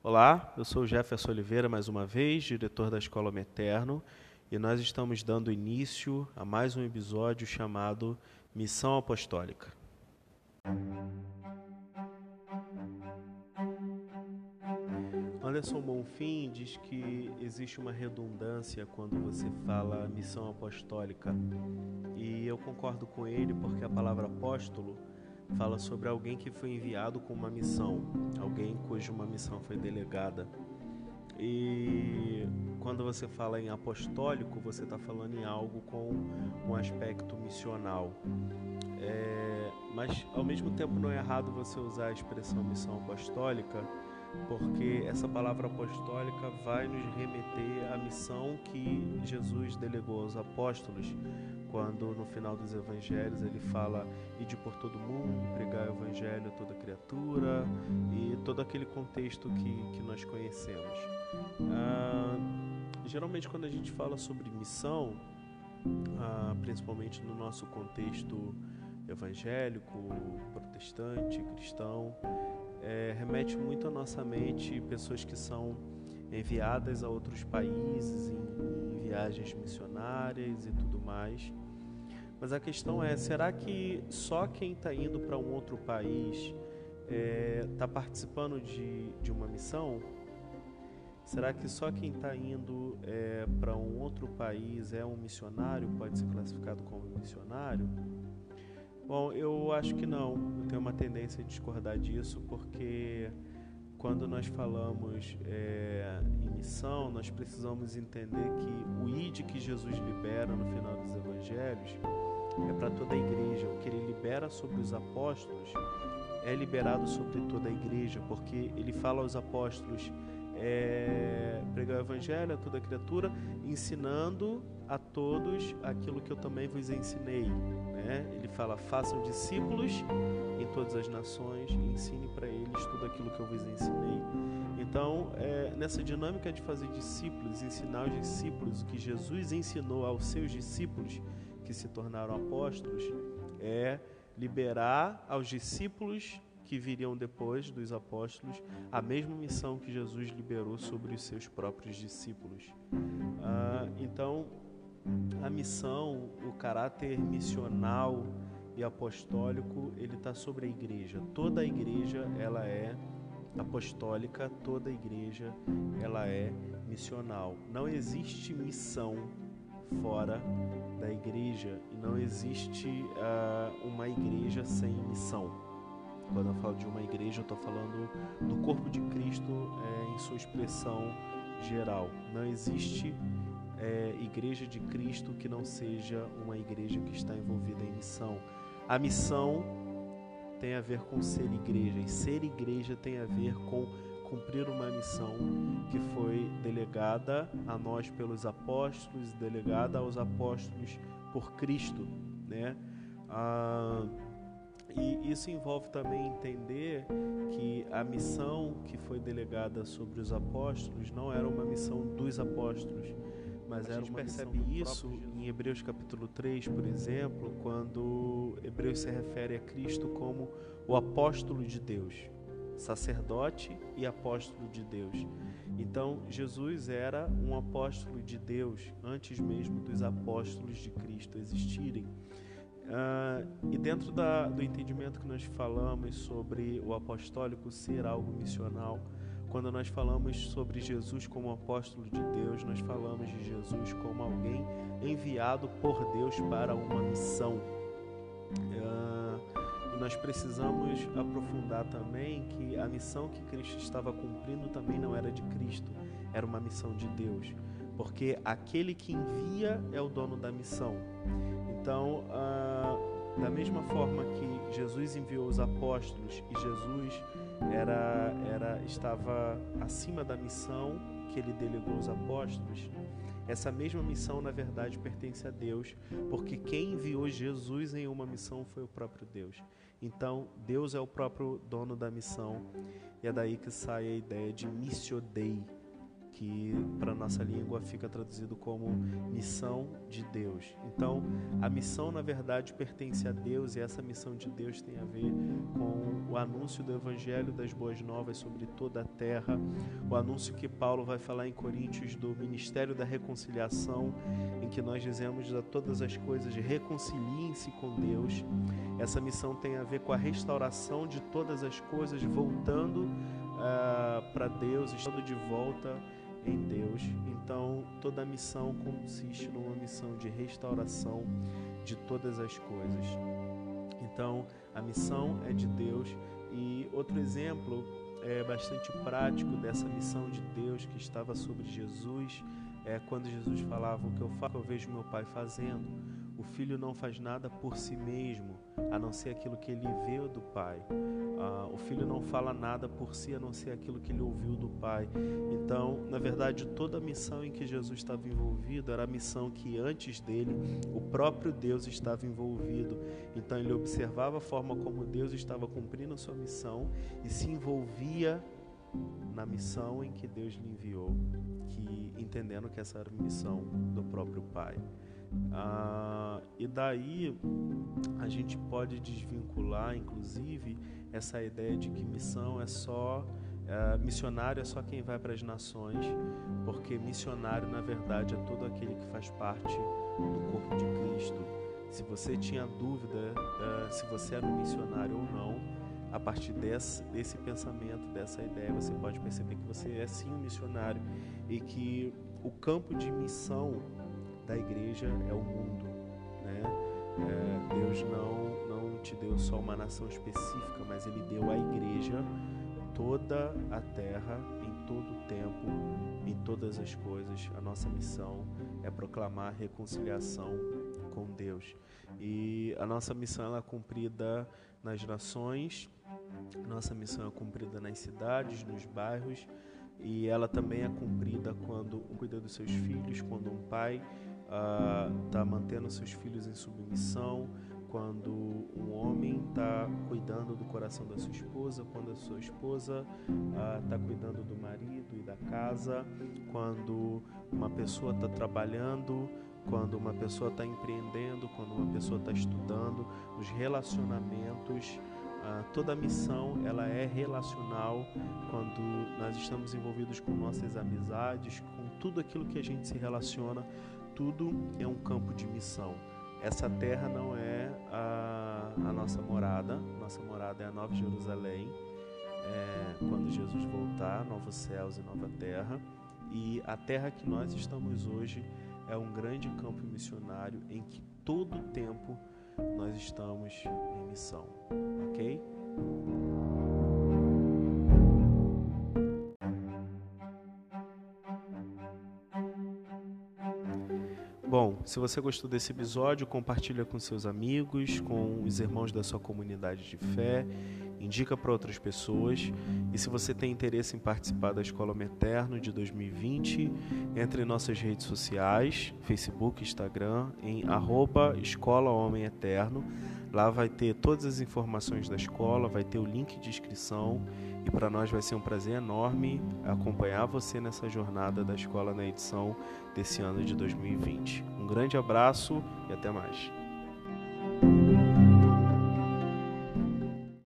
Olá, eu sou Jefferson Oliveira, mais uma vez, diretor da Escola Meterno, e nós estamos dando início a mais um episódio chamado Missão Apostólica. Anderson Bonfim diz que existe uma redundância quando você fala missão apostólica. E eu concordo com ele porque a palavra apóstolo fala sobre alguém que foi enviado com uma missão, alguém cuja uma missão foi delegada. E quando você fala em apostólico, você está falando em algo com um aspecto missional. É, mas ao mesmo tempo não é errado você usar a expressão missão apostólica, porque essa palavra apostólica vai nos remeter à missão que Jesus delegou aos apóstolos, quando no final dos evangelhos ele fala ide por todo mundo, pregar o evangelho a toda criatura e todo aquele contexto que, que nós conhecemos. Ah, geralmente quando a gente fala sobre missão, ah, principalmente no nosso contexto evangélico, protestante, cristão, é, remete muito à nossa mente pessoas que são enviadas a outros países em, em viagens missionárias e tudo mais. Mas a questão é, será que só quem está indo para um outro país está é, tá participando de, de uma missão? Será que só quem está indo é, para um outro país é um missionário, pode ser classificado como missionário? Bom, eu acho que não. Eu tenho uma tendência a discordar disso, porque quando nós falamos é, em missão, nós precisamos entender que o ID que Jesus libera no final dos evangelhos é para toda a igreja. O que ele libera sobre os apóstolos é liberado sobre toda a igreja, porque ele fala aos apóstolos é, pregar o evangelho a toda criatura, ensinando a todos aquilo que eu também vos ensinei. Né? Ele fala: façam discípulos em todas as nações ensine para eles tudo aquilo que eu vos ensinei. Então, é, nessa dinâmica de fazer discípulos, ensinar os discípulos o que Jesus ensinou aos seus discípulos, que se tornaram apóstolos, é liberar aos discípulos que viriam depois dos apóstolos a mesma missão que Jesus liberou sobre os seus próprios discípulos. Ah, então, a missão, o caráter missional e apostólico, ele está sobre a igreja. Toda a igreja ela é apostólica, toda a igreja ela é missional. Não existe missão fora da igreja e não existe uh, uma igreja sem missão. Quando eu falo de uma igreja, eu estou falando do corpo de Cristo é, em sua expressão geral. Não existe é, igreja de Cristo que não seja uma igreja que está envolvida em missão. A missão tem a ver com ser igreja, e ser igreja tem a ver com cumprir uma missão que foi delegada a nós pelos apóstolos, delegada aos apóstolos por Cristo, né? Ah, e isso envolve também entender que a missão que foi delegada sobre os apóstolos não era uma missão dos apóstolos, mas a era uma percebe isso em Hebreus capítulo 3, por exemplo, quando Hebreus se refere a Cristo como o apóstolo de Deus, sacerdote e apóstolo de Deus. Então, Jesus era um apóstolo de Deus antes mesmo dos apóstolos de Cristo existirem. Uh, e dentro da, do entendimento que nós falamos sobre o apostólico ser algo missional, quando nós falamos sobre Jesus como apóstolo de Deus, nós falamos de Jesus como alguém enviado por Deus para uma missão. Uh, e nós precisamos aprofundar também que a missão que Cristo estava cumprindo também não era de Cristo, era uma missão de Deus, porque aquele que envia é o dono da missão. Então, ah, da mesma forma que Jesus enviou os apóstolos e Jesus era, era, estava acima da missão que ele delegou aos apóstolos, essa mesma missão, na verdade, pertence a Deus, porque quem enviou Jesus em uma missão foi o próprio Deus. Então, Deus é o próprio dono da missão, e é daí que sai a ideia de missio Dei, que para nossa língua fica traduzido como missão de Deus. Então, a missão na verdade pertence a Deus e essa missão de Deus tem a ver com o anúncio do evangelho das boas novas sobre toda a terra, o anúncio que Paulo vai falar em Coríntios do ministério da reconciliação, em que nós dizemos a todas as coisas reconciliem-se com Deus. Essa missão tem a ver com a restauração de todas as coisas, voltando uh, para Deus, estando de volta em Deus. Então, toda a missão consiste numa missão de restauração de todas as coisas. Então, a missão é de Deus. E outro exemplo é bastante prático dessa missão de Deus que estava sobre Jesus é quando Jesus falava: O que eu faço, eu vejo meu Pai fazendo. Filho não faz nada por si mesmo, a não ser aquilo que ele vê do Pai. Ah, o filho não fala nada por si, a não ser aquilo que ele ouviu do Pai. Então, na verdade, toda a missão em que Jesus estava envolvido era a missão que antes dele o próprio Deus estava envolvido. Então, ele observava a forma como Deus estava cumprindo a sua missão e se envolvia na missão em que Deus lhe enviou, que entendendo que essa era a missão do próprio Pai. Ah, e daí a gente pode desvincular, inclusive, essa ideia de que missão é só é, missionário é só quem vai para as nações, porque missionário na verdade é todo aquele que faz parte do corpo de Cristo. Se você tinha dúvida é, se você era um missionário ou não, a partir desse, desse pensamento, dessa ideia, você pode perceber que você é sim um missionário e que o campo de missão da igreja é o mundo, né? É, Deus não não te deu só uma nação específica, mas Ele deu à igreja toda a terra em todo o tempo, em todas as coisas. A nossa missão é proclamar reconciliação com Deus e a nossa missão ela é cumprida nas nações, nossa missão é cumprida nas cidades, nos bairros e ela também é cumprida quando um cuida dos seus filhos, quando um pai está ah, uh, mantendo seus filhos em submissão, quando um homem está cuidando do coração da sua esposa, quando a sua esposa está uh, cuidando do marido e da casa, quando uma pessoa está trabalhando, quando uma pessoa está empreendendo, quando uma pessoa está estudando, os relacionamentos. Uh, toda missão ela é relacional quando nós estamos envolvidos com nossas amizades, com tudo aquilo que a gente se relaciona tudo é um campo de missão. Essa terra não é a, a nossa morada, nossa morada é a Nova Jerusalém. É, quando Jesus voltar, novos céus e nova terra. E a terra que nós estamos hoje é um grande campo missionário em que todo o tempo nós estamos em missão, ok? Se você gostou desse episódio, compartilha com seus amigos, com os irmãos da sua comunidade de fé, indica para outras pessoas. E se você tem interesse em participar da Escola Meterno de 2020, entre em nossas redes sociais, Facebook, Instagram, em arroba Escola Homem Eterno. Lá vai ter todas as informações da escola, vai ter o link de inscrição e para nós vai ser um prazer enorme acompanhar você nessa jornada da escola na edição desse ano de 2020. Um grande abraço e até mais.